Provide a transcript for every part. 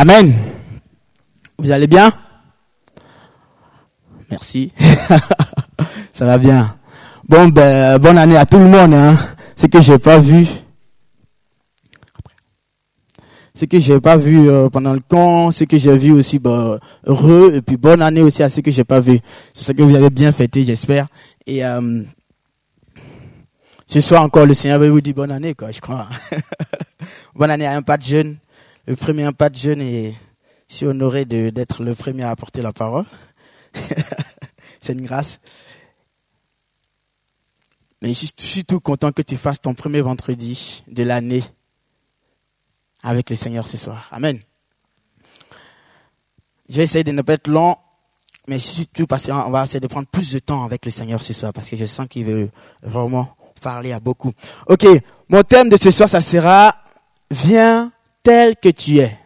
Amen. Vous allez bien? Merci. Ça va bien. Bon, ben, bonne année à tout le monde. Hein. Ce que j'ai pas vu, ce que j'ai pas vu euh, pendant le camp, ce que j'ai vu aussi, ben, heureux, et puis bonne année aussi à ce que j'ai pas vu. C'est ça que vous avez bien fêté, j'espère. Et euh, ce soir encore, le Seigneur va vous dire bonne année, quoi, je crois. bonne année à un pas de jeune, le premier pas de jeune, et si honoré d'être le premier à apporter la parole. C'est une grâce. Mais je suis tout content que tu fasses ton premier vendredi de l'année avec le Seigneur ce soir. Amen. Je vais essayer de ne pas être long, mais je suis tout patient. On va essayer de prendre plus de temps avec le Seigneur ce soir parce que je sens qu'il veut vraiment parler à beaucoup. Ok, mon thème de ce soir, ça sera Viens tel que tu es.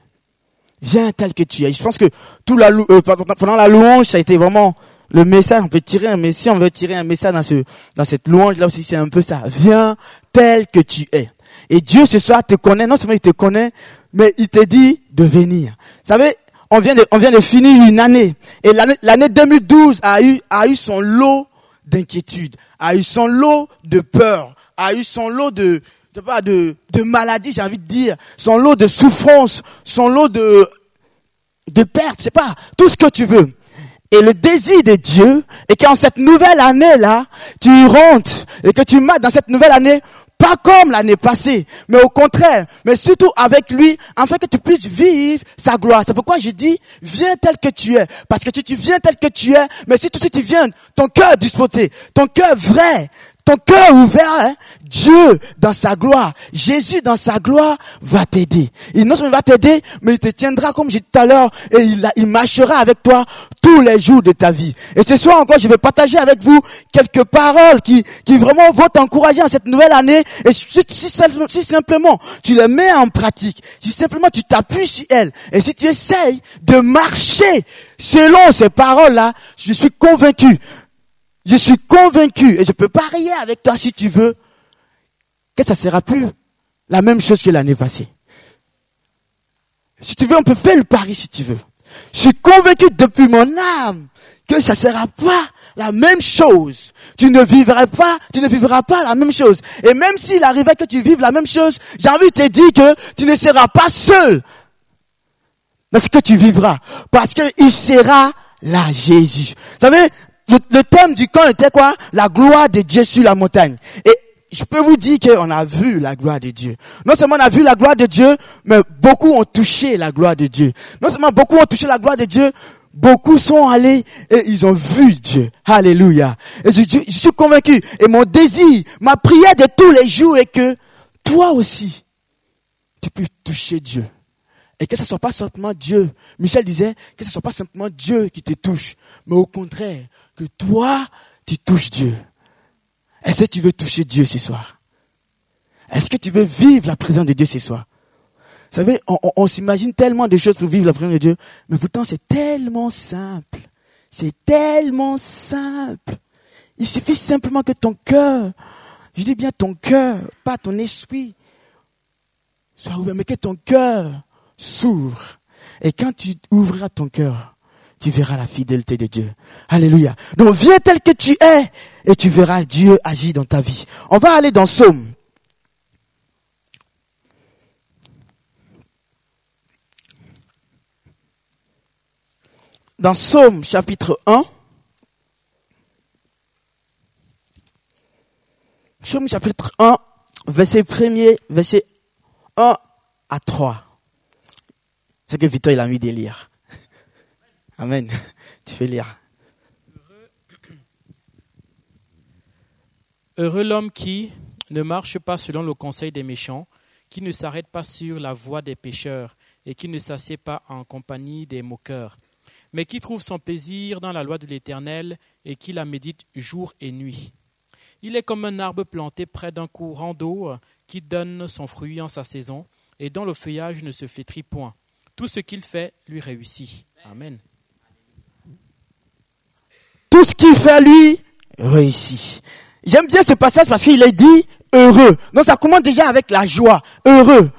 Viens tel que tu es. Je pense que tout la, euh, pendant la louange, ça a été vraiment le message, on peut tirer un message, on veut tirer un message dans ce, dans cette louange là aussi, c'est un peu ça. Viens tel que tu es. Et Dieu ce soir te connaît, non seulement il te connaît, mais il te dit de venir. Vous savez, on vient de, on vient de finir une année. Et l'année 2012 a eu, a eu son lot d'inquiétude, a eu son lot de peur, a eu son lot de, de, de, de maladie, j'ai envie de dire, son lot de souffrance, son lot de, de perte, c'est pas, tout ce que tu veux. Et le désir de Dieu est qu'en cette nouvelle année-là, tu rentres et que tu marches dans cette nouvelle année pas comme l'année passée, mais au contraire, mais surtout avec lui, afin que tu puisses vivre sa gloire. C'est pourquoi je dis, viens tel que tu es. Parce que tu viens tel que tu es, mais si tout de suite tu viens, ton cœur disposé, ton cœur vrai, ton cœur ouvert, hein, Dieu dans sa gloire, Jésus dans sa gloire va t'aider. Il non seulement va t'aider, mais il te tiendra comme j'ai dit tout à l'heure et il, marchera avec toi tous les jours de ta vie. Et ce soir encore, je vais partager avec vous quelques paroles qui, qui vraiment vont t'encourager en cette nouvelle année. Et si, si, si simplement tu les mets en pratique, si simplement tu t'appuies sur elles, et si tu essayes de marcher selon ces paroles-là, je suis convaincu je suis convaincu, et je peux parier avec toi si tu veux, que ça sera plus la même chose que l'année passée. Si tu veux, on peut faire le pari si tu veux. Je suis convaincu depuis mon âme que ça sera pas la même chose. Tu ne vivras pas, tu ne vivras pas la même chose. Et même s'il arrivait que tu vives la même chose, j'ai envie de te dire que tu ne seras pas seul dans ce que tu vivras. Parce qu'il sera là, Jésus. Vous savez, le, thème du camp était quoi? La gloire de Dieu sur la montagne. Et je peux vous dire qu'on a vu la gloire de Dieu. Non seulement on a vu la gloire de Dieu, mais beaucoup ont touché la gloire de Dieu. Non seulement beaucoup ont touché la gloire de Dieu, beaucoup sont allés et ils ont vu Dieu. Alléluia. Et je, je, suis convaincu. Et mon désir, ma prière de tous les jours est que toi aussi, tu peux toucher Dieu. Et que ce soit pas simplement Dieu. Michel disait que ce soit pas simplement Dieu qui te touche, mais au contraire, que toi, tu touches Dieu. Est-ce que tu veux toucher Dieu ce soir? Est-ce que tu veux vivre la présence de Dieu ce soir? Vous savez, on, s'imagine tellement de choses pour vivre la présence de Dieu, mais pourtant c'est tellement simple. C'est tellement simple. Il suffit simplement que ton cœur, je dis bien ton cœur, pas ton esprit, soit ouvert, mais que ton cœur s'ouvre. Et quand tu ouvriras ton cœur, tu verras la fidélité de Dieu. Alléluia. Donc viens tel que tu es et tu verras Dieu agir dans ta vie. On va aller dans Somme. Dans Somme chapitre 1. Somme chapitre 1, verset 1er, verset 1 à 3. C'est que Victor a envie de lire. Amen. Tu fais lire. Heureux l'homme qui ne marche pas selon le conseil des méchants, qui ne s'arrête pas sur la voie des pécheurs et qui ne s'assied pas en compagnie des moqueurs, mais qui trouve son plaisir dans la loi de l'Éternel et qui la médite jour et nuit. Il est comme un arbre planté près d'un courant d'eau qui donne son fruit en sa saison et dont le feuillage ne se flétrit point. Tout ce qu'il fait lui réussit. Amen tout ce qu'il fait lui réussit. J'aime bien ce passage parce qu'il est dit heureux. Donc ça commence déjà avec la joie, heureux.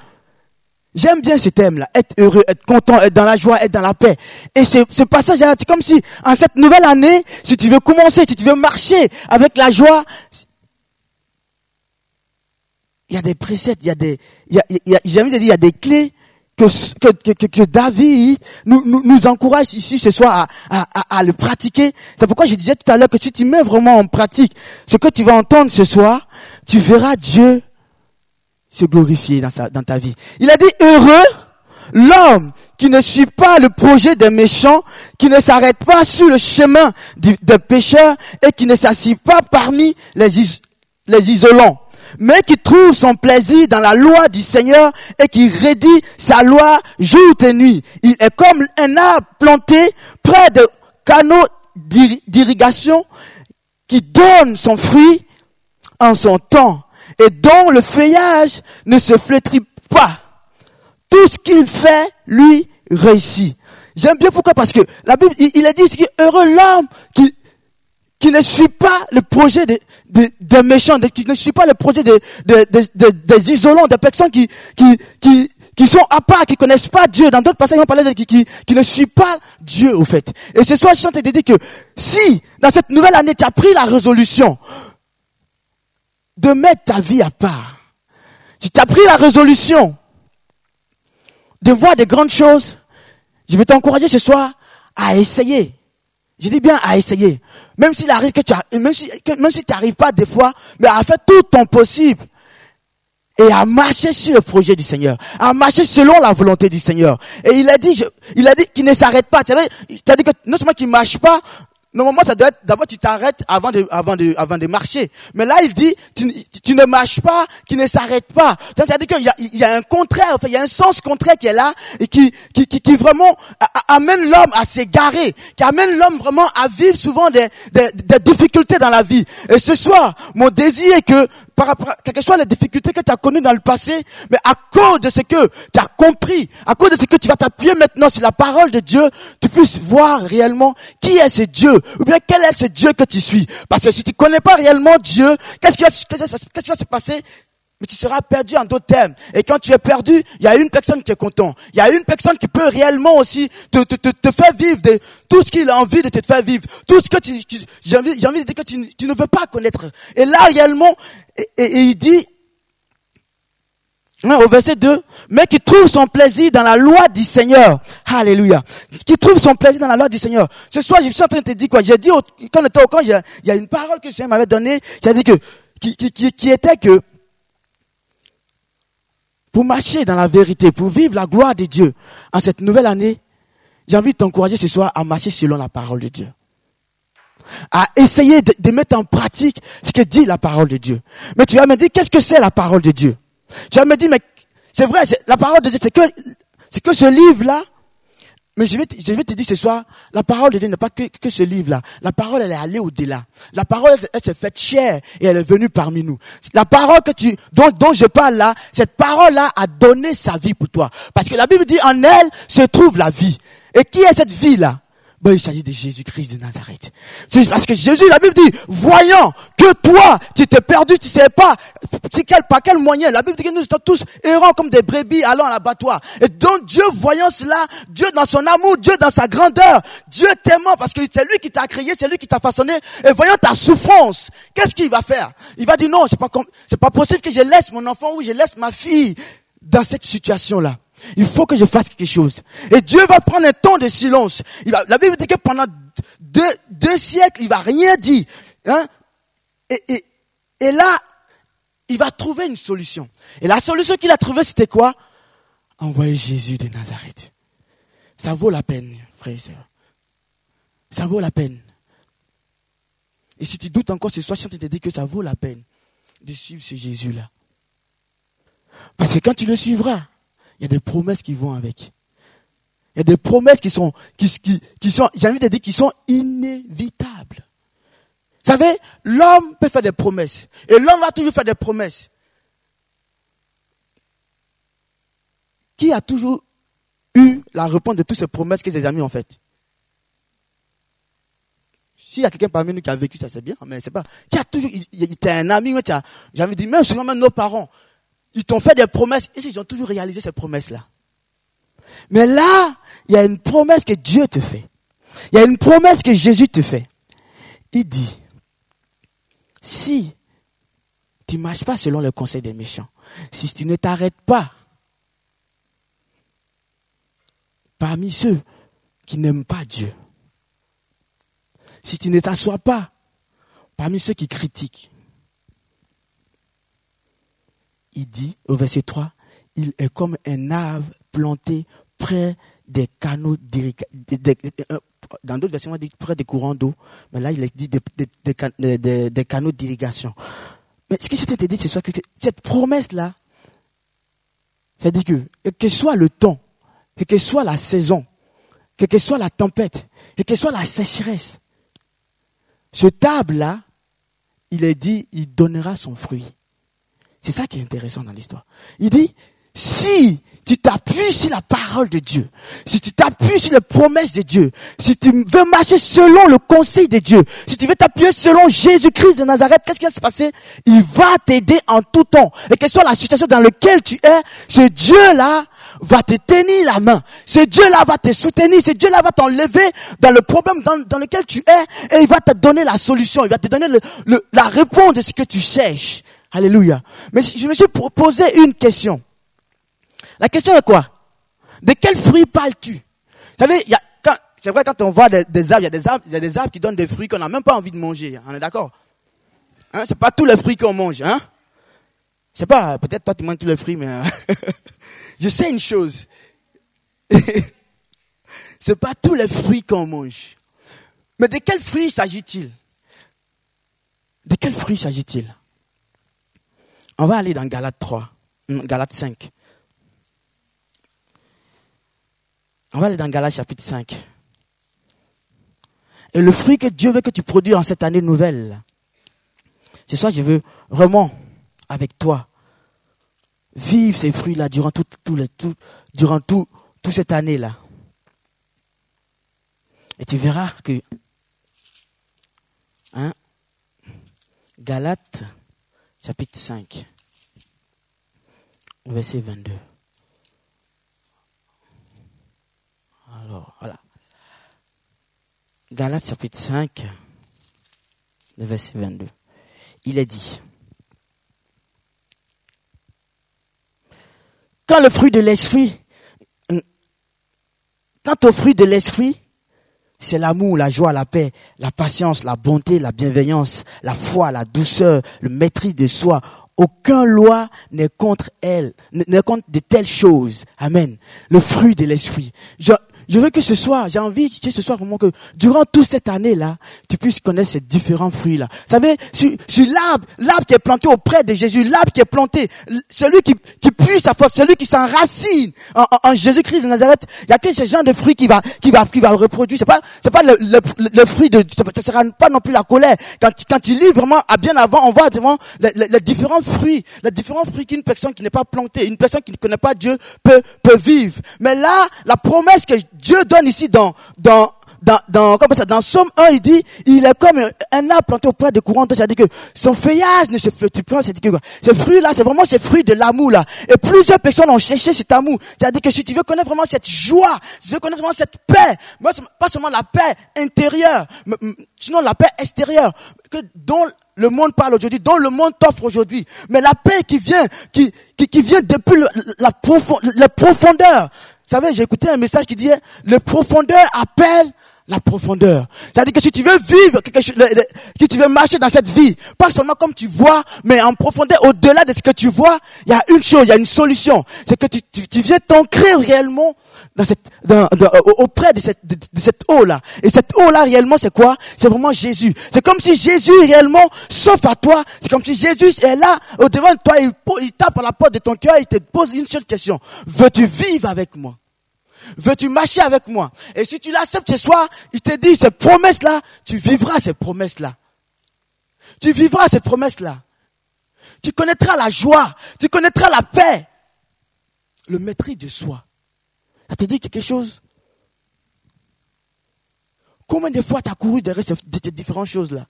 J'aime bien ce thème-là, être heureux, être content, être dans la joie, être dans la paix. Et ce, ce passage, c'est comme si, en cette nouvelle année, si tu veux commencer, si tu veux marcher avec la joie, il y a des préceptes, il y a des, il y a, des clés que, David nous, nous, encourage ici ce soir à, le pratiquer. C'est pourquoi je disais tout à l'heure que si tu mets vraiment en pratique ce que tu vas entendre ce soir, tu verras Dieu se glorifier dans, sa, dans ta vie. Il a dit heureux l'homme qui ne suit pas le projet des méchants, qui ne s'arrête pas sur le chemin des pécheurs et qui ne s'assied pas parmi les isolants mais qui trouve son plaisir dans la loi du Seigneur et qui rédit sa loi jour et nuit. Il est comme un arbre planté près de canaux d'irrigation qui donne son fruit en son temps et dont le feuillage ne se flétrit pas. Tout ce qu'il fait, lui, réussit. J'aime bien pourquoi? Parce que la Bible, il, a dit est heureux l'homme qui, qui ne suit pas le projet des, des, méchants, qui ne suit pas le projet des, des, isolants, des personnes qui, qui, qui, qui sont à part, qui connaissent pas Dieu. Dans d'autres passages, on parlait de qui, qui, qui ne suit pas Dieu, au fait. Et ce soir, je chante et te dire que si, dans cette nouvelle année, tu as pris la résolution de mettre ta vie à part. Si tu as pris la résolution de voir des grandes choses, je vais t'encourager ce soir à essayer. Je dis bien à essayer. Même s'il arrive que tu même si, même si tu n'arrives pas des fois, mais à faire tout ton possible. Et à marcher sur le projet du Seigneur. À marcher selon la volonté du Seigneur. Et il a dit, il a dit qu'il ne s'arrête pas. C'est-à-dire que non seulement qu'il marche pas, Normalement, ça doit être, d'abord tu t'arrêtes avant de, avant de, avant de marcher. Mais là, il dit, tu, tu ne marches pas, qui ne s'arrête pas. C'est-à-dire qu'il y a, il y a un contraire, enfin, il y a un sens contraire qui est là, et qui, qui, qui, qui vraiment amène l'homme à s'égarer, qui amène l'homme vraiment à vivre souvent des, des, des difficultés dans la vie. Et ce soir, mon désir est que par rapport à, quelles que soient les difficultés que tu as connues dans le passé, mais à cause de ce que tu as compris, à cause de ce que tu vas t'appuyer maintenant sur la parole de Dieu, tu puisses voir réellement qui est ce Dieu, ou bien quel est ce Dieu que tu suis? Parce que si tu connais pas réellement Dieu, qu'est-ce qui qu'est-ce qui va se passer? Mais tu seras perdu en d'autres termes. Et quand tu es perdu, il y a une personne qui est content. Il y a une personne qui peut réellement aussi te, te, te, te faire vivre de, tout ce qu'il a envie de te faire vivre. Tout ce que tu, j'ai envie, j'ai envie de dire que tu, tu, ne veux pas connaître. Et là, réellement, et, et, il dit, au verset 2, mais qui trouve son plaisir dans la loi du Seigneur. Alléluia. Qui trouve son plaisir dans la loi du Seigneur. Ce soir, je suis en train de te dire quoi? J'ai dit, quand on était au camp, il y a une parole que je m'avait donnée. J'ai dit que, qui, qui, qui, qui était que, pour marcher dans la vérité, pour vivre la gloire de Dieu en cette nouvelle année, j'ai envie de t'encourager ce soir à marcher selon la parole de Dieu. À essayer de, mettre en pratique ce que dit la parole de Dieu. Mais tu vas me dire, qu'est-ce que c'est la parole de Dieu? Tu vas me dire, mais c'est vrai, la parole de Dieu, c'est que, c'est que ce livre-là, mais je vais, te, dire ce soir, la parole de Dieu n'est pas que, que ce livre-là. La parole, elle est allée au-delà. La parole, elle, s'est faite chère et elle est venue parmi nous. La parole que tu, dont, dont je parle là, cette parole-là a donné sa vie pour toi. Parce que la Bible dit, en elle se trouve la vie. Et qui est cette vie-là? Ben, il s'agit de Jésus-Christ de Nazareth. Parce que Jésus, la Bible dit, voyant que toi, tu t'es perdu, tu sais pas, quel, par quel moyen. La Bible dit que nous sommes tous errants comme des brebis allant à l'abattoir. Et donc Dieu, voyant cela, Dieu dans son amour, Dieu dans sa grandeur, Dieu t'aimant parce que c'est lui qui t'a créé, c'est lui qui t'a façonné. Et voyant ta souffrance, qu'est-ce qu'il va faire? Il va dire non, c'est pas pas possible que je laisse mon enfant ou je laisse ma fille dans cette situation-là. Il faut que je fasse quelque chose. Et Dieu va prendre un temps de silence. La Bible dit que pendant deux, siècles, il va rien dire. Hein? Et là, il va trouver une solution. Et la solution qu'il a trouvée, c'était quoi? Envoyer Jésus de Nazareth. Ça vaut la peine, frères et sœurs. Ça vaut la peine. Et si tu doutes encore ce soir, je te dis que ça vaut la peine de suivre ce Jésus-là. Parce que quand tu le suivras, il y a des promesses qui vont avec. Il y a des promesses qui sont, qui, sont, j'ai envie de dire, qui sont inévitables. Vous savez, l'homme peut faire des promesses. Et l'homme va toujours faire des promesses. Qui a toujours eu la réponse de toutes ces promesses que ses amis ont faites? S'il y a quelqu'un parmi nous qui a vécu ça, c'est bien, mais c'est pas. Toujours, il, un ami, j'ai envie de dire, même souvent même nos parents, ils t'ont fait des promesses, et ils ont toujours réalisé ces promesses-là. Mais là, il y a une promesse que Dieu te fait. Il y a une promesse que Jésus te fait. Il dit, si tu ne marches pas selon le conseil des méchants, si tu ne t'arrêtes pas parmi ceux qui n'aiment pas Dieu, si tu ne t'assois pas parmi ceux qui critiquent, il dit au verset 3, il est comme un arbre planté près des canaux euh, dans d'autres versions, on dit près des courants d'eau, mais là, il est dit des, canaux d'irrigation. Mais ce que je dit, c'est que cette promesse-là, c'est-à-dire que, que soit le temps, quelle que soit la saison, quelle que soit la tempête, quelle que soit la sécheresse, ce table-là, il est dit, il donnera son fruit. C'est ça qui est intéressant dans l'histoire. Il dit, si tu t'appuies sur la parole de Dieu, si tu t'appuies sur les promesses de Dieu, si tu veux marcher selon le conseil de Dieu, si tu veux t'appuyer selon Jésus-Christ de Nazareth, qu'est-ce qui va se passer? Il va t'aider en tout temps. Et quelle soit la situation dans laquelle tu es, ce Dieu-là va te tenir la main. Ce Dieu-là va te soutenir. Ce Dieu-là va t'enlever dans le problème dans, lequel tu es et il va te donner la solution. Il va te donner la réponse de ce que tu cherches. Alléluia. Mais je me suis posé une question. La question est quoi? De quel fruit parles-tu? Vous savez, c'est vrai quand on voit des, arbres, il y a des arbres, il y a des arbres qui donnent des fruits qu'on n'a même pas envie de manger. On est d'accord? Hein, C'est pas tous les fruits qu'on mange. Hein? C'est pas, peut-être toi tu manges tous les fruits, mais je sais une chose. c'est pas tous les fruits qu'on mange. Mais de quels fruits s'agit-il? De quels fruits s'agit-il? On va aller dans Galate 3, Galate 5. On va aller dans Galates chapitre 5. Et le fruit que Dieu veut que tu produis en cette année nouvelle, c'est ça je veux vraiment, avec toi, vivre ces fruits-là durant durant tout, toute cette année-là. Et tu verras que, hein, Galates, chapitre 5, verset 22. Alors, voilà. Galates chapitre 5, verset 22. Il est dit, quand le fruit de l'esprit, quant au fruit de l'esprit, c'est l'amour, la joie, la paix, la patience, la bonté, la bienveillance, la foi, la douceur, le maîtrise de soi. Aucun loi n'est contre elle, n'est contre de telles choses. Amen. Le fruit de l'esprit. Je veux que ce soir, j'ai envie que ce soir vraiment que durant toute cette année-là, tu puisses connaître ces différents fruits-là. Vous savez, sur, sur l'arbre, l'arbre qui est planté auprès de Jésus, l'arbre qui est planté, celui qui, qui puise sa force, celui qui s'enracine en, en, Jésus-Christ de Nazareth, il y a que ce genre de fruits qui va, qui va, qui va reproduire. C'est pas, c'est pas le, le, le, fruit de, ça sera pas non plus la colère. Quand, quand tu lis vraiment à bien avant, on voit devant les, les, différents fruits, les différents fruits qu'une personne qui n'est pas plantée, une personne qui ne connaît pas Dieu peut, peut vivre. Mais là, la promesse que Dieu donne ici dans, dans, dans, dans, comme ça, dans Somme 1, il dit, il est comme un arbre planté auprès de courants C'est-à-dire que son feuillage ne se flotte pas. C'est-à-dire que ces fruits-là, c'est vraiment ces fruits de l'amour, là. Et plusieurs personnes ont cherché cet amour. C'est-à-dire que si tu veux connaître vraiment cette joie, si tu veux connaître vraiment cette paix, pas seulement la paix intérieure, mais, sinon la paix extérieure, que dont le monde parle aujourd'hui, dont le monde t'offre aujourd'hui, mais la paix qui vient, qui, qui, qui vient depuis la, la profondeur, vous savez, j'ai écouté un message qui disait, le profondeur appelle la profondeur. C'est-à-dire que si tu veux vivre chose, si tu veux marcher dans cette vie, pas seulement comme tu vois, mais en profondeur, au-delà de ce que tu vois, il y a une chose, il y a une solution. C'est que tu, tu, tu viens t'ancrer réellement dans cette, auprès de cette, de, eau-là. Et cette eau-là, réellement, c'est quoi? C'est vraiment Jésus. C'est comme si Jésus, réellement, sauf à toi, c'est comme si Jésus est là, au devant de toi, il, il tape à la porte de ton cœur, il te pose une seule question. Veux-tu vivre avec moi? Veux-tu marcher avec moi? Et si tu l'acceptes ce soir, il te dit, ces promesses-là, tu vivras ces promesses-là. Tu vivras ces promesses-là. Tu connaîtras la joie, tu connaîtras la paix, le maîtrise de soi. Ça te dit quelque chose? Combien de fois tu as couru derrière ces différentes choses-là?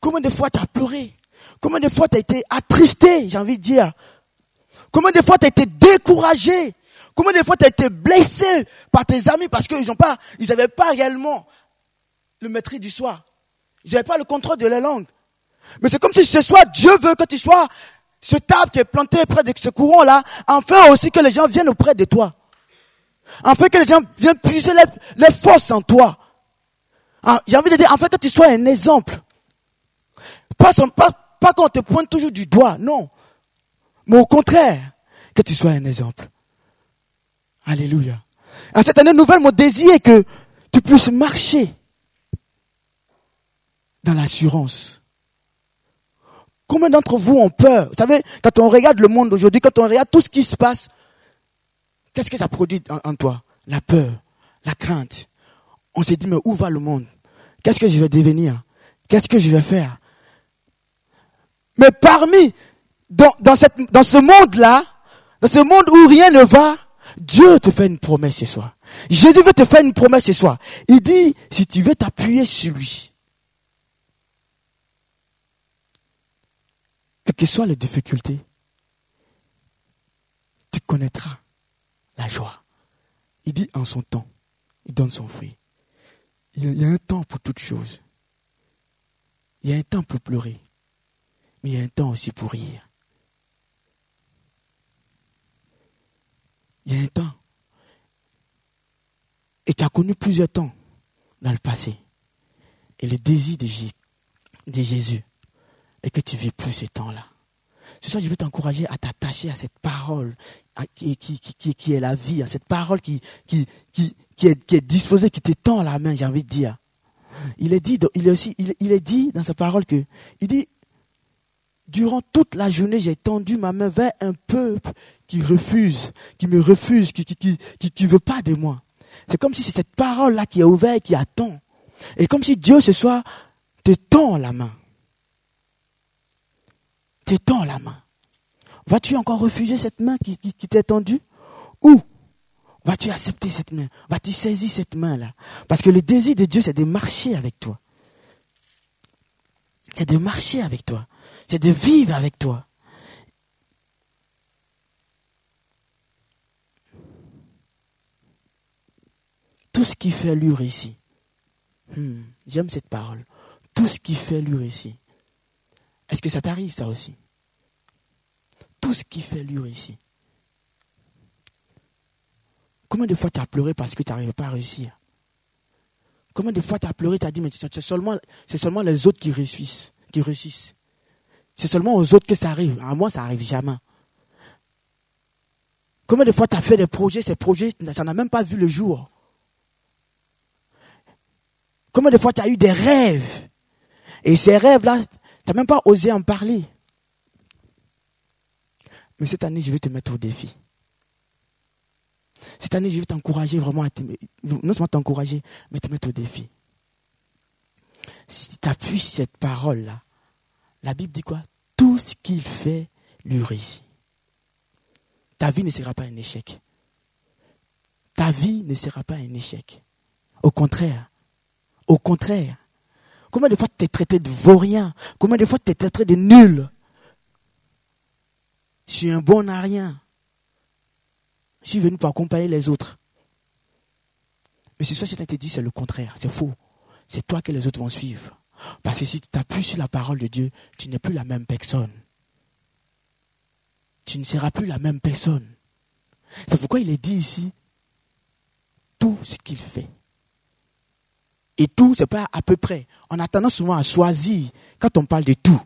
Combien de fois tu as pleuré? Combien de fois tu as été attristé, j'ai envie de dire, Combien de fois tu as été découragé? Combien de fois tu as été blessé par tes amis parce qu'ils n'avaient pas, pas réellement le maîtrise du soir. Ils n'avaient pas le contrôle de la langue? Mais c'est comme si ce soir, Dieu veut que tu sois ce table qui est planté près de ce courant-là, enfin aussi que les gens viennent auprès de toi. Enfin que les gens viennent puiser les, forces en toi. Ah, j'ai envie de dire, en fait, que tu sois un exemple. Pas, pas, pas qu'on te pointe toujours du doigt, non. Mais au contraire, que tu sois un exemple. Alléluia. À cette année nouvelle, mon désir est que tu puisses marcher dans l'assurance. Combien d'entre vous ont peur? Vous savez, quand on regarde le monde aujourd'hui, quand on regarde tout ce qui se passe, qu'est-ce que ça produit en, toi? La peur, la crainte. On s'est dit, mais où va le monde? Qu'est-ce que je vais devenir? Qu'est-ce que je vais faire? Mais parmi, dans, dans, cette, dans ce monde-là, dans ce monde où rien ne va, Dieu te fait une promesse ce soir. Jésus veut te faire une promesse ce soir. Il dit, si tu veux t'appuyer sur lui, quelles que soient les difficultés, tu connaîtras la joie. Il dit en son temps, il donne son fruit. Il y a un temps pour toutes choses. Il y a un temps pour pleurer, mais il y a un temps aussi pour rire. Il y a un temps. Et tu as connu plusieurs temps dans le passé. Et le désir de, Jésus est que tu vis plus ces temps-là. Ce soir, je veux t'encourager à t'attacher à cette parole qui, est la vie, à cette parole qui, est, disposée, qui te tend la main, j'ai envie de dire. Il est dit, il est aussi, il, est dit dans sa parole que, il dit, durant toute la journée, j'ai tendu ma main vers un peuple qui refuse, qui me refuse, qui qui, veut pas de moi. C'est comme si c'est cette parole-là qui est ouverte, qui attend. Et comme si Dieu ce soir te tend la main. Te tend la main. Vas-tu encore refuser cette main qui, t'est tendue? Ou vas-tu accepter cette main? Vas-tu saisir cette main-là? Parce que le désir de Dieu, c'est de marcher avec toi. C'est de marcher avec toi. C'est de vivre avec toi. Tout ce qui fait lui ici. Hmm, j'aime cette parole. Tout ce qui fait lui ici. Est-ce que ça t'arrive ça aussi? Tout ce qui fait lui ici. Combien de fois tu as pleuré parce que tu n'arrives pas à réussir? Combien de fois tu as pleuré, tu as dit, mais c'est seulement, seulement les autres qui réussissent, qui réussissent. C'est seulement aux autres que ça arrive. À moi, ça n'arrive jamais. Combien de fois tu as fait des projets, ces projets, ça n'a même pas vu le jour? Combien de fois tu as eu des rêves? Et ces rêves-là, tu n'as même pas osé en parler. Mais cette année, je vais te mettre au défi. Cette année, je vais t'encourager vraiment à te, non seulement t'encourager, mais te mettre au défi. Si tu appuies cette parole-là, la Bible dit quoi? Tout ce qu'il fait lui réussit. Ta vie ne sera pas un échec. Ta vie ne sera pas un échec. Au contraire, au contraire. Combien de fois tu es traité de vaurien? Combien de fois tu es traité de nul? Je suis un bon à rien. Je suis venu pour accompagner les autres. Mais ce soir, je te dit, c'est le contraire. C'est faux. C'est toi que les autres vont suivre. Parce que si tu t'appuies sur la parole de Dieu, tu n'es plus la même personne. Tu ne seras plus la même personne. C'est pourquoi il est dit ici, tout ce qu'il fait et tout, c'est pas à peu près. On a tendance souvent à choisir quand on parle de tout.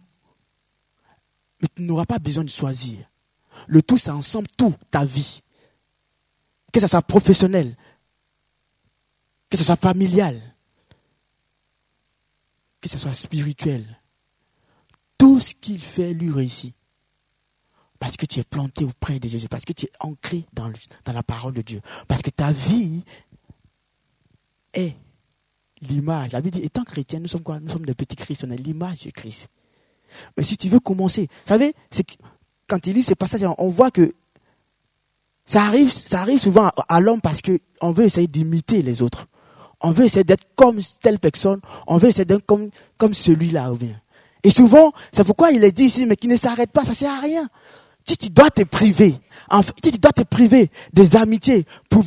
Mais tu n'auras pas besoin de choisir. Le tout, c'est ensemble tout, ta vie. Que ce soit professionnel, que ce soit familial, que ce soit spirituel. Tout ce qu'il fait lui réussit. Parce que tu es planté auprès de Jésus, parce que tu es ancré dans, la parole de Dieu, parce que ta vie est l'image. La Bible dit, étant chrétien, nous sommes quoi? Nous sommes des petits Christ, on est l'image de Christ. Mais si tu veux commencer, vous savez, quand il lit ce passage, on voit que ça arrive, ça arrive souvent à, l'homme parce qu'on veut essayer d'imiter les autres. On veut essayer d'être comme telle personne. On veut essayer d'être comme, comme celui-là. Et souvent, c'est pourquoi il est dit ici, mais qui ne s'arrête pas, ça sert à rien. si tu dois te priver, tu dois te priver des amitiés pour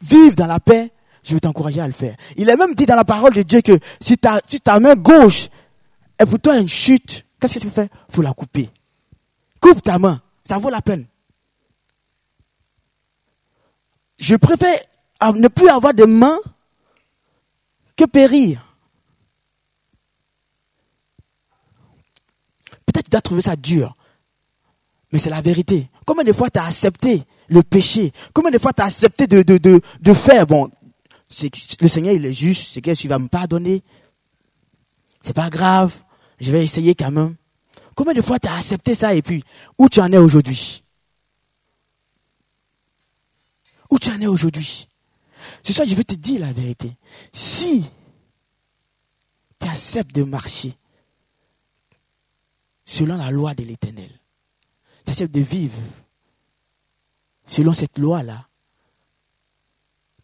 vivre dans la paix, je vais t'encourager à le faire. Il est même dit dans la parole de Dieu que si ta, si ta main gauche est pour toi une chute, qu'est-ce que tu fais? Faut la couper. Coupe ta main, ça vaut la peine. Je préfère ne plus avoir de main que périr. Peut-être que tu dois trouver ça dur, mais c'est la vérité. Combien de fois tu as accepté le péché? Combien de fois tu as accepté de, de, de, de faire Bon, le Seigneur, il est juste, c'est que tu vas me pardonner. C'est pas grave, je vais essayer quand même. Combien de fois tu as accepté ça et puis où tu en es aujourd'hui? Où tu en es aujourd'hui? C'est ça, je veux te dire la vérité. Si tu acceptes de marcher selon la loi de l'éternel, tu acceptes de vivre selon cette loi-là,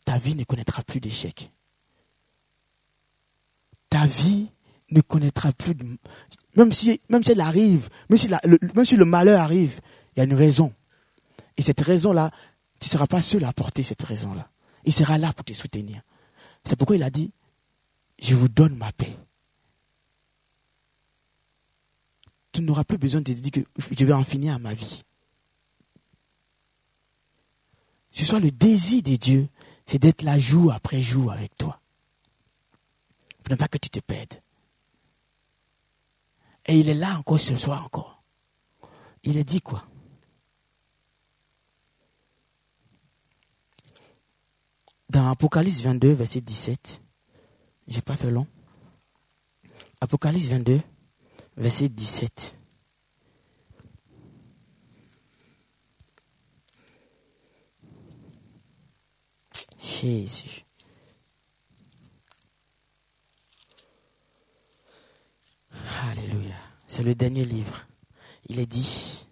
ta vie ne connaîtra plus d'échec. Ta vie ne connaîtra plus de... Même si, même si elle arrive, même si, le, même si le malheur arrive, il y a une raison. Et cette raison-là, tu ne seras pas seul à porter cette raison-là. Il sera là pour te soutenir. C'est pourquoi il a dit, je vous donne ma paix. Tu n'auras plus besoin de dire que je vais en finir à ma vie. Ce soit le désir de Dieu, c'est d'être là jour après jour avec toi. Il ne pas que tu te perdes. Et il est là encore ce soir encore. Il a dit quoi? Dans Apocalypse 22, verset 17, j'ai pas fait long. Apocalypse 22, verset 17. Jésus. Alléluia. C'est le dernier livre. Il est dit.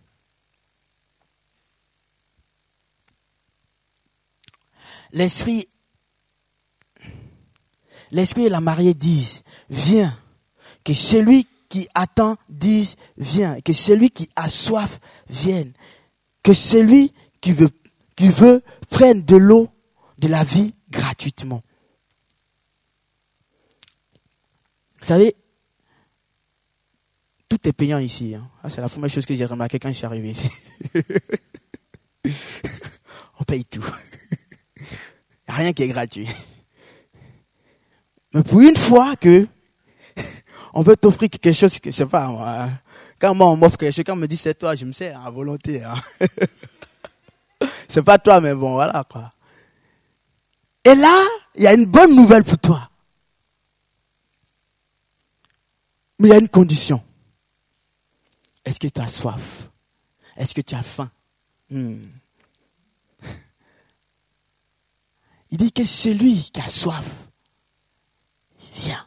L'esprit, l'esprit et la mariée disent, viens. Que celui qui attend dise, viens. Que celui qui a soif vienne. Que celui qui veut, qui prenne de l'eau de la vie gratuitement. Vous savez, tout est payant ici. Hein. Ah, c'est la première chose que j'ai remarqué quand je suis arrivé ici. On paye tout. Rien qui est gratuit. Mais pour une fois que on veut t'offrir quelque chose que je sais pas, hein. quand moi on m'offre quelque chose, quand on me dit c'est toi, je me sais à volonté. Hein. c'est pas toi, mais bon, voilà quoi. Et là, il y a une bonne nouvelle pour toi. Mais il y a une condition. Est-ce que tu as soif? Est-ce que tu as faim? Hmm. Il dit que celui qui a soif, viens.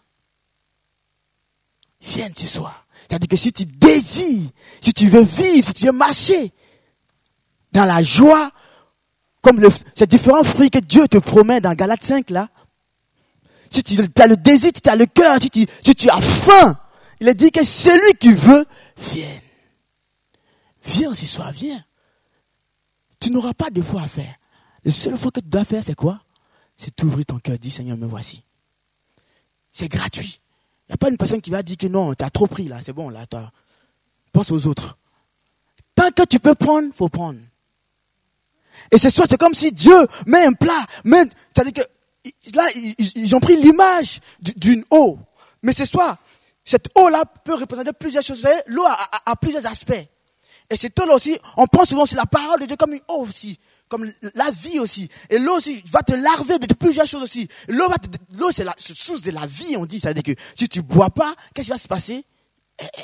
Viens ce soir. C'est-à-dire que si tu désires, si tu veux vivre, si tu veux marcher dans la joie, comme ces différents fruits que Dieu te promet dans Galates 5 là, si tu as le désir, si tu as le cœur, si tu, as faim, il dit que celui qui veut, vienne. Viens ce soir, viens. Tu n'auras pas de foi à faire. Le seul fois que tu dois faire, c'est quoi? C'est t'ouvrir ton cœur, dis Seigneur, me voici. C'est gratuit. Il n'y a pas une personne qui va dire que non, tu as trop pris là, c'est bon là, toi. Pense aux autres. Tant que tu peux prendre, faut prendre. Et c'est soit c'est comme si Dieu met un plat, c'est-à-dire que là, ils, ont pris l'image d'une eau. Mais c'est soit, cette eau-là peut représenter plusieurs choses. L'eau a, plusieurs aspects. Et cette eau-là aussi, on pense souvent sur la parole de Dieu comme une eau aussi, comme la vie aussi. Et l'eau aussi va te larver de, plusieurs choses aussi. L'eau, l'eau c'est la source de la vie, on dit. C'est-à-dire que si tu bois pas, qu'est-ce qui va se passer? Eh, eh,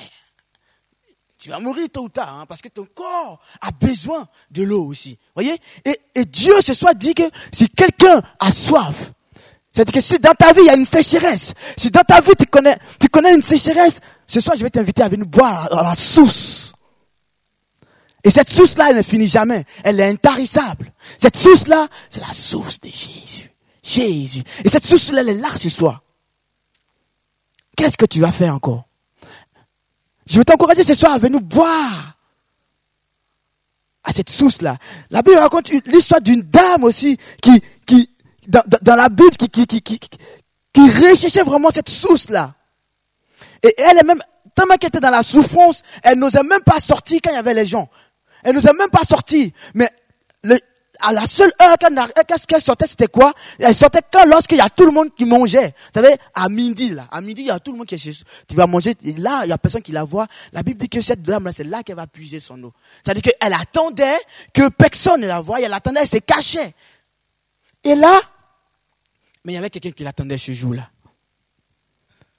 tu vas mourir tôt ou tard, hein, parce que ton corps a besoin de l'eau aussi. Voyez? Et, et Dieu ce soir dit que si quelqu'un a soif, c'est-à-dire que si dans ta vie il y a une sécheresse, si dans ta vie tu connais, tu connais une sécheresse, ce soir je vais t'inviter à venir boire à la source. Et cette source-là, elle ne finit jamais. Elle est intarissable. Cette source-là, c'est la source de Jésus. Jésus. Et cette source-là, elle est là ce soir. Qu'est-ce que tu vas faire encore? Je veux t'encourager ce soir à venir boire à cette source-là. La Bible raconte l'histoire d'une dame aussi qui, qui, dans, la Bible, qui, qui, qui, qui, qui recherchait vraiment cette source-là. Et elle est même, tellement qu'elle était dans la souffrance, elle n'osait même pas sortir quand il y avait les gens. Elle n'osait même pas sortir. Mais le, à la seule heure qu'elle sortait, c'était quoi? Elle sortait quand lorsqu'il y a tout le monde qui mangeait. Vous savez, à midi, là, à midi, il y a tout le monde qui est chez Tu vas manger, là, il y a personne qui la voit. La Bible dit que cette dame-là, c'est là qu'elle va puiser son eau. C'est-à-dire qu'elle attendait que personne ne la voie, elle attendait, elle se cachait. Et là, mais il y avait quelqu'un qui l'attendait ce jour-là.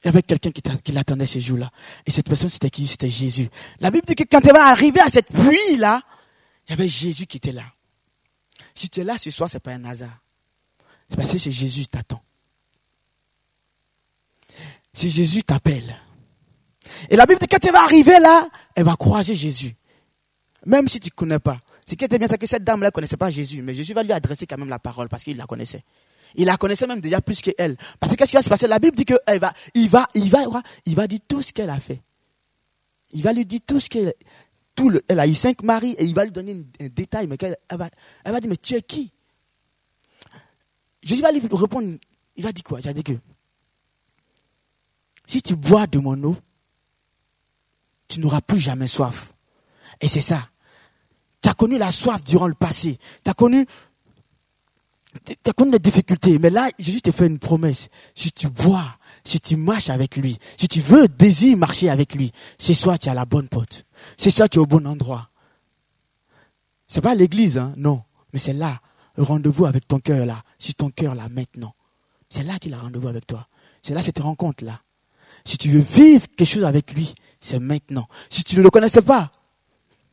Il y avait quelqu'un qui, qui l'attendait ce jour-là. Et cette personne, c'était qui? C'était Jésus. La Bible dit que quand elle va arriver à cette pluie-là, il y avait Jésus qui était là. Si tu es là ce soir, ce n'est pas un hasard. C'est parce que c'est Jésus qui t'attend. Si Jésus t'appelle. Et la Bible dit que quand tu vas arriver là, elle va croiser Jésus. Même si tu ne connais pas. Ce qui était bien, c'est que cette dame-là ne connaissait pas Jésus. Mais Jésus va lui adresser quand même la parole parce qu'il la connaissait. Il la connaissait même déjà plus qu'elle. Parce que qu'est-ce qui va se passer? La Bible dit qu'il va, il va, il va, il va dire tout ce qu'elle a fait. Il va lui dire tout ce qu'elle, elle a eu cinq maris et il va lui donner un, détail, mais elle, va, elle va dire, mais tu es qui? Jésus va lui répondre, il va dire quoi? Il va dire que si tu bois de mon eau, tu n'auras plus jamais soif. Et c'est ça. Tu as connu la soif durant le passé. Tu as connu, tu as connu des difficultés. Mais là, Jésus te fait une promesse. Si tu bois, si tu marches avec lui, si tu veux désir marcher avec lui, c'est soit tu as la bonne porte. C'est ça, tu es au bon endroit. C'est pas l'église, hein, non. Mais c'est là, le rendez-vous avec ton cœur là, si ton cœur là maintenant. C'est là qu'il a rendez-vous avec toi. C'est là cette rencontre là. Si tu veux vivre quelque chose avec lui, c'est maintenant. Si tu ne le connaissais pas,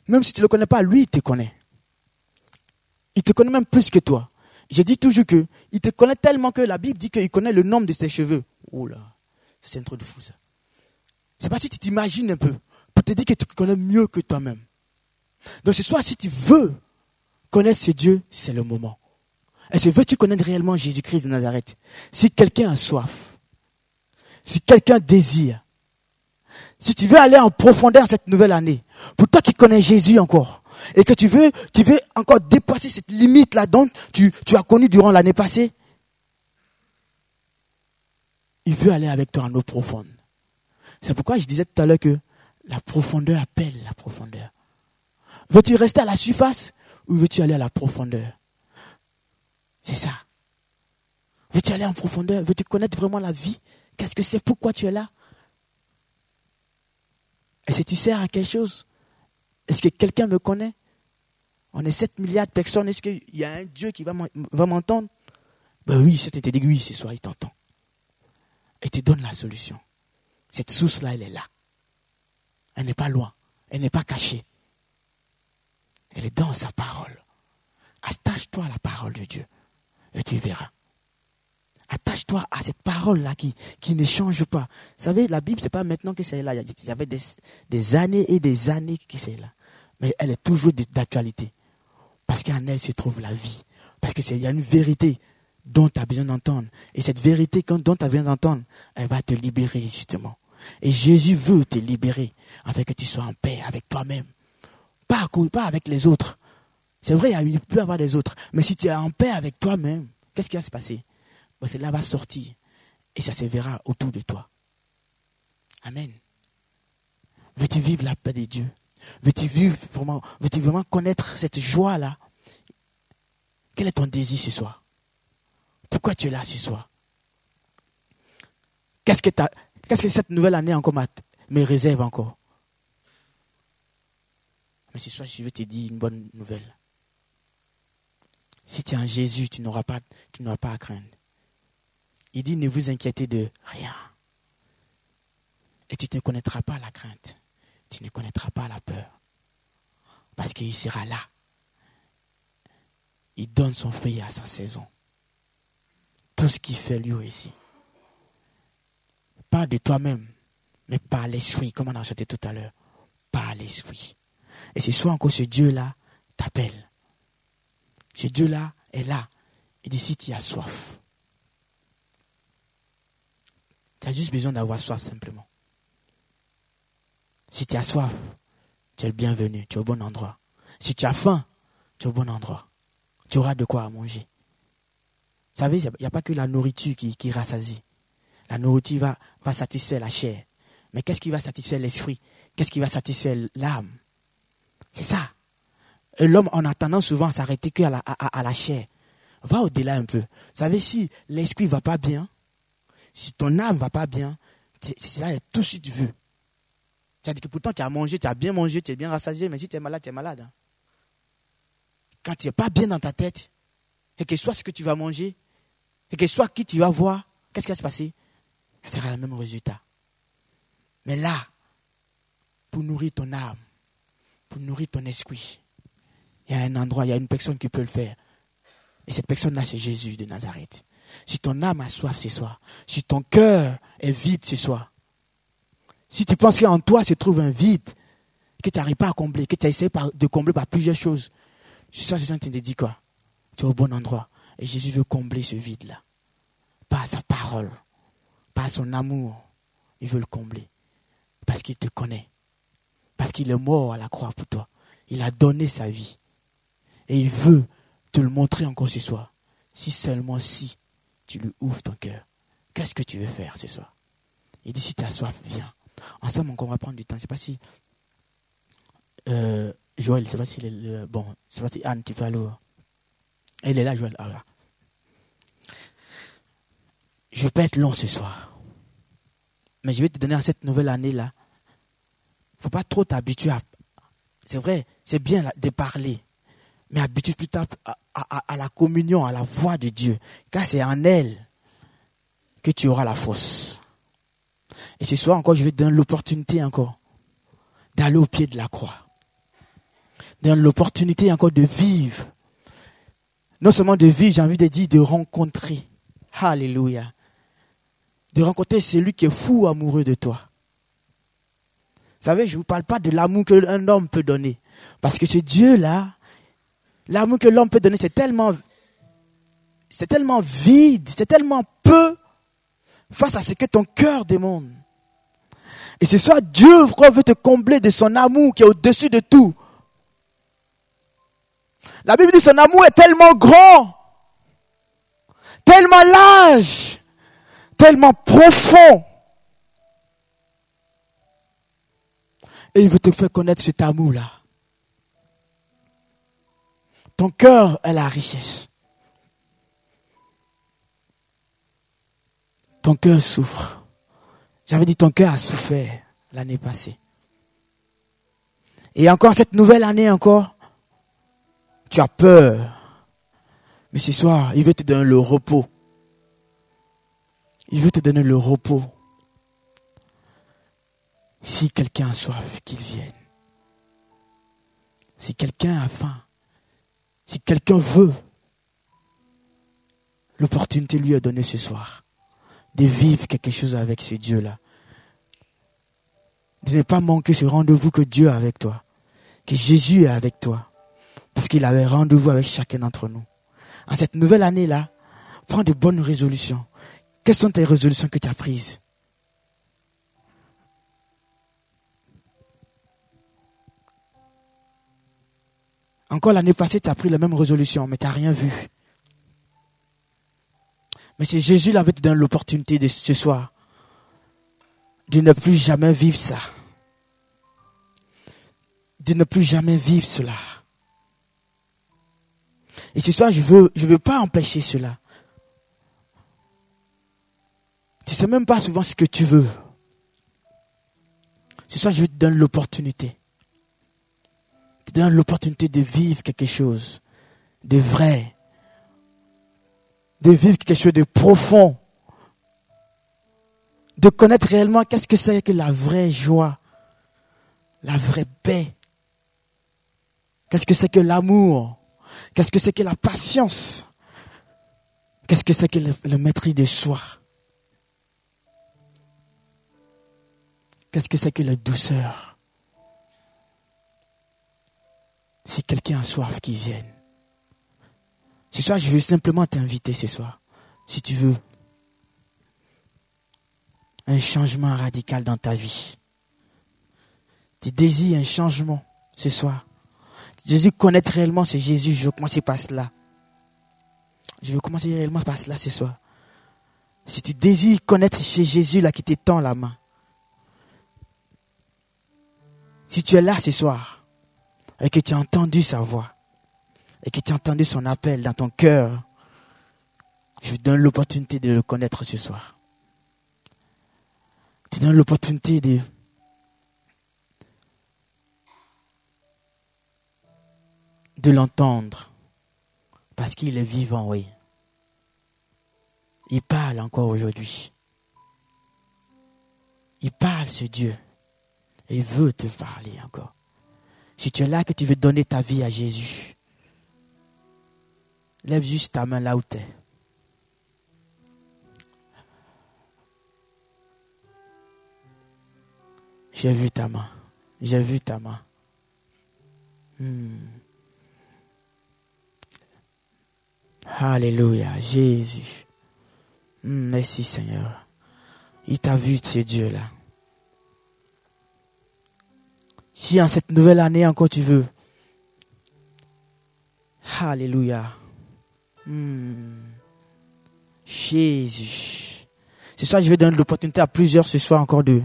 même si tu ne le connais pas, lui, il te connaît. Il te connaît même plus que toi. J'ai dit toujours que il te connaît tellement que la Bible dit qu'il connaît le nombre de ses cheveux. Oh là, c'est un truc de fou ça. C'est pas si tu t'imagines un peu pour te dire que tu connais mieux que toi-même. Donc ce soir, si tu veux connaître ce Dieu, c'est le moment. Et si veux-tu connaître réellement Jésus-Christ de Nazareth? Si quelqu'un a soif, si quelqu'un désire, si tu veux aller en profondeur cette nouvelle année, pour toi qui connais Jésus encore, et que tu veux, tu veux encore dépasser cette limite-là dont tu, tu as connu durant l'année passée, il veut aller avec toi en eau profonde. C'est pourquoi je disais tout à l'heure que la profondeur appelle la profondeur. Veux-tu rester à la surface ou veux-tu aller à la profondeur? C'est ça. Veux-tu aller en profondeur? Veux-tu connaître vraiment la vie? Qu'est-ce que c'est? Pourquoi tu es là? Est-ce que tu sers à quelque chose Est-ce que quelqu'un me connaît? On est 7 milliards de personnes. Est-ce qu'il y a un Dieu qui va m'entendre? Ben oui, c'était dit oui, ce soir, il t'entend. Et te donne la solution. Cette source-là, elle est là. Elle n'est pas loin. Elle n'est pas cachée. Elle est dans sa parole. Attache-toi à la parole de Dieu et tu verras. Attache-toi à cette parole-là qui, qui ne change pas. Vous savez, la Bible, ce n'est pas maintenant que c'est là. Il y avait des, des années et des années que c'est là. Mais elle est toujours d'actualité. Parce qu'en elle se trouve la vie. Parce qu'il y a une vérité dont tu as besoin d'entendre. Et cette vérité dont tu as besoin d'entendre, elle va te libérer justement. Et Jésus veut te libérer afin que tu sois en paix avec toi-même. Pas, avec les autres. C'est vrai, il peut y avoir des autres. Mais si tu es en paix avec toi-même, qu'est-ce qui va se passer? Ben, Cela va sortir. Et ça se verra autour de toi. Amen. Veux-tu vivre la paix de Dieu? Veux-tu vivre vraiment, veux-tu vraiment connaître cette joie-là? Quel est ton désir ce soir? Pourquoi tu es là ce soir? Qu'est-ce que, qu'est-ce que cette nouvelle année encore me réserve encore? Mais ce soir, je veux te dire une bonne nouvelle. Si tu es en Jésus, tu tu n'auras pas à craindre. Il dit, ne vous inquiétez de rien. Et tu ne connaîtras pas la crainte. Tu ne connaîtras pas la peur. Parce qu'il sera là. Il donne son fruit à sa saison. Tout ce qu'il fait lui aussi. Pas de toi-même, mais par l'esprit, comme on a chanté tout à l'heure. Par l'esprit. Et c'est soit encore ce Dieu-là t'appelle. Ce Dieu-là est là. Il dit si tu as soif. Tu as juste besoin d'avoir soif simplement. Si tu as soif, tu es le bienvenu, tu es au bon endroit. Si tu as faim, tu es au bon endroit. Tu auras de quoi manger. Vous savez, il n'y a pas que la nourriture qui, rassasie. La nourriture va, va satisfaire la chair. Mais qu'est-ce qui va satisfaire l'esprit? Qu'est-ce qui va satisfaire l'âme? C'est ça. Et l'homme, en attendant souvent à s'arrêter qu'à à, la chair, va au-delà un peu. Vous savez, si l'esprit va pas bien, si ton âme va pas bien, c'est là tout ce que tu veux. C'est-à-dire que pourtant tu as mangé, tu as bien mangé, tu es bien rassasié, mais si tu es malade, tu es malade. Hein. Quand tu n'es pas bien dans ta tête, et que soit ce que tu vas manger, et que soit qui tu vas voir, qu'est-ce qui va se passer? Ça sera le même résultat. Mais là, pour nourrir ton âme, pour nourrir ton esprit, il y a un endroit, il y a une personne qui peut le faire. Et cette personne-là, c'est Jésus de Nazareth. Si ton âme a soif ce soir, si ton cœur est vide ce soir, si tu penses qu'en toi se trouve un vide, que tu n'arrives pas à combler, que tu as essayé de combler par plusieurs choses, je suis sûr que te dit quoi? Tu es au bon endroit. Et Jésus veut combler ce vide-là. Pas sa parole, pas son amour. Il veut le combler. Parce qu'il te connaît. Parce qu'il est mort à la croix pour toi. Il a donné sa vie. Et il veut te le montrer encore ce soir. Si seulement si tu lui ouvres ton cœur. Qu'est-ce que tu veux faire ce soir? Il dit si tu as soif, viens. Ensemble, on va prendre du temps. Je sais pas si. Euh, Joël, je sais pas si. Le, bon, je sais pas si Anne, tu peux aller. Elle est là, Joël. Ah, je ne vais pas être long ce soir. Mais je vais te donner à cette nouvelle année-là. Faut pas trop t'habituer à. C'est vrai, c'est bien de parler mais habitue plus tard à, la communion, à la voix de Dieu, car c'est en elle que tu auras la force. Et ce soir encore, je vais te donner l'opportunité encore d'aller au pied de la croix. Donner l'opportunité encore de vivre. Non seulement de vivre, j'ai envie de dire de rencontrer. Alléluia. De rencontrer celui qui est fou amoureux de toi. Vous savez, je ne vous parle pas de l'amour qu'un homme peut donner. Parce que ce Dieu-là, L'amour que l'homme peut donner, c'est tellement, c'est tellement vide, c'est tellement peu face à ce que ton cœur demande. Et c'est soit Dieu veut te combler de son amour qui est au-dessus de tout. La Bible dit son amour est tellement grand, tellement large, tellement profond. Et il veut te faire connaître cet amour-là. Ton cœur est la richesse. Ton cœur souffre. J'avais dit ton cœur a souffert l'année passée. Et encore cette nouvelle année encore, tu as peur. Mais ce soir, il veut te donner le repos. Il veut te donner le repos. Si quelqu'un a soif, qu'il vienne. Si quelqu'un a faim, si quelqu'un veut, l'opportunité lui est donnée ce soir de vivre quelque chose avec ce Dieu-là. De ne pas manquer ce rendez-vous que Dieu a avec toi. Que Jésus est avec toi. Parce qu'il avait rendez-vous avec chacun d'entre nous. En cette nouvelle année-là, prends de bonnes résolutions. Quelles sont tes résolutions que tu as prises? Encore l'année passée, tu as pris la même résolution, mais tu n'as rien vu. Mais c'est Jésus là, avait te donné l'opportunité de ce soir de ne plus jamais vivre ça. De ne plus jamais vivre cela. Et ce soir, je veux, je veux pas empêcher cela. Tu sais même pas souvent ce que tu veux. Ce soir, je te donner l'opportunité te donne l'opportunité de vivre quelque chose de vrai, de vivre quelque chose de profond, de connaître réellement qu'est-ce que c'est que la vraie joie, la vraie paix, qu'est-ce que c'est que l'amour, qu'est-ce que c'est que la patience, qu'est-ce que c'est que le, le de soi, qu'est-ce que c'est que la douceur? Si quelqu'un a soif, qu'il vienne. Ce soir, je veux simplement t'inviter ce soir. Si tu veux. Un changement radical dans ta vie. Tu désires un changement ce soir. Jésus connaître réellement ce Jésus, je veux commencer par cela. Je veux commencer réellement par cela ce soir. Si tu désires connaître ce Jésus là qui t'étend la main. Si tu es là ce soir et que tu as entendu sa voix et que tu as entendu son appel dans ton cœur, je vous donne l'opportunité de le connaître ce soir. Tu donnes l'opportunité de de l'entendre parce qu'il est vivant, oui. Il parle encore aujourd'hui. Il parle, ce Dieu. Et il veut te parler encore. Si tu es là que tu veux donner ta vie à Jésus, lève juste ta main là où tu. J'ai vu ta main. J'ai vu ta main. Hmm. Alléluia, Jésus. Hmm, merci Seigneur. Il t'a vu, ce Dieu-là. Si en cette nouvelle année encore tu veux. Alléluia. Hmm. Jésus. Ce soir, je vais donner l'opportunité à plusieurs ce soir encore de,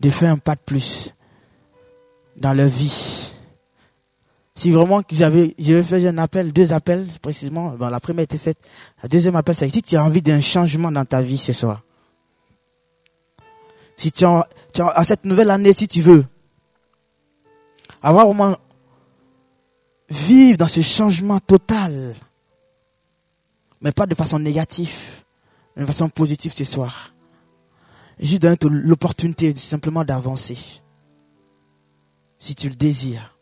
de faire un pas de plus dans leur vie. Si vraiment j'avais, je vais faire un appel, deux appels précisément. Bon, la première été faite. La deuxième appel, c'est si tu as envie d'un changement dans ta vie ce soir. Si tu as, tu as, à cette nouvelle année, si tu veux avoir vraiment vivre dans ce changement total, mais pas de façon négative, mais de façon positive ce soir. Juste donner l'opportunité simplement d'avancer. Si tu le désires.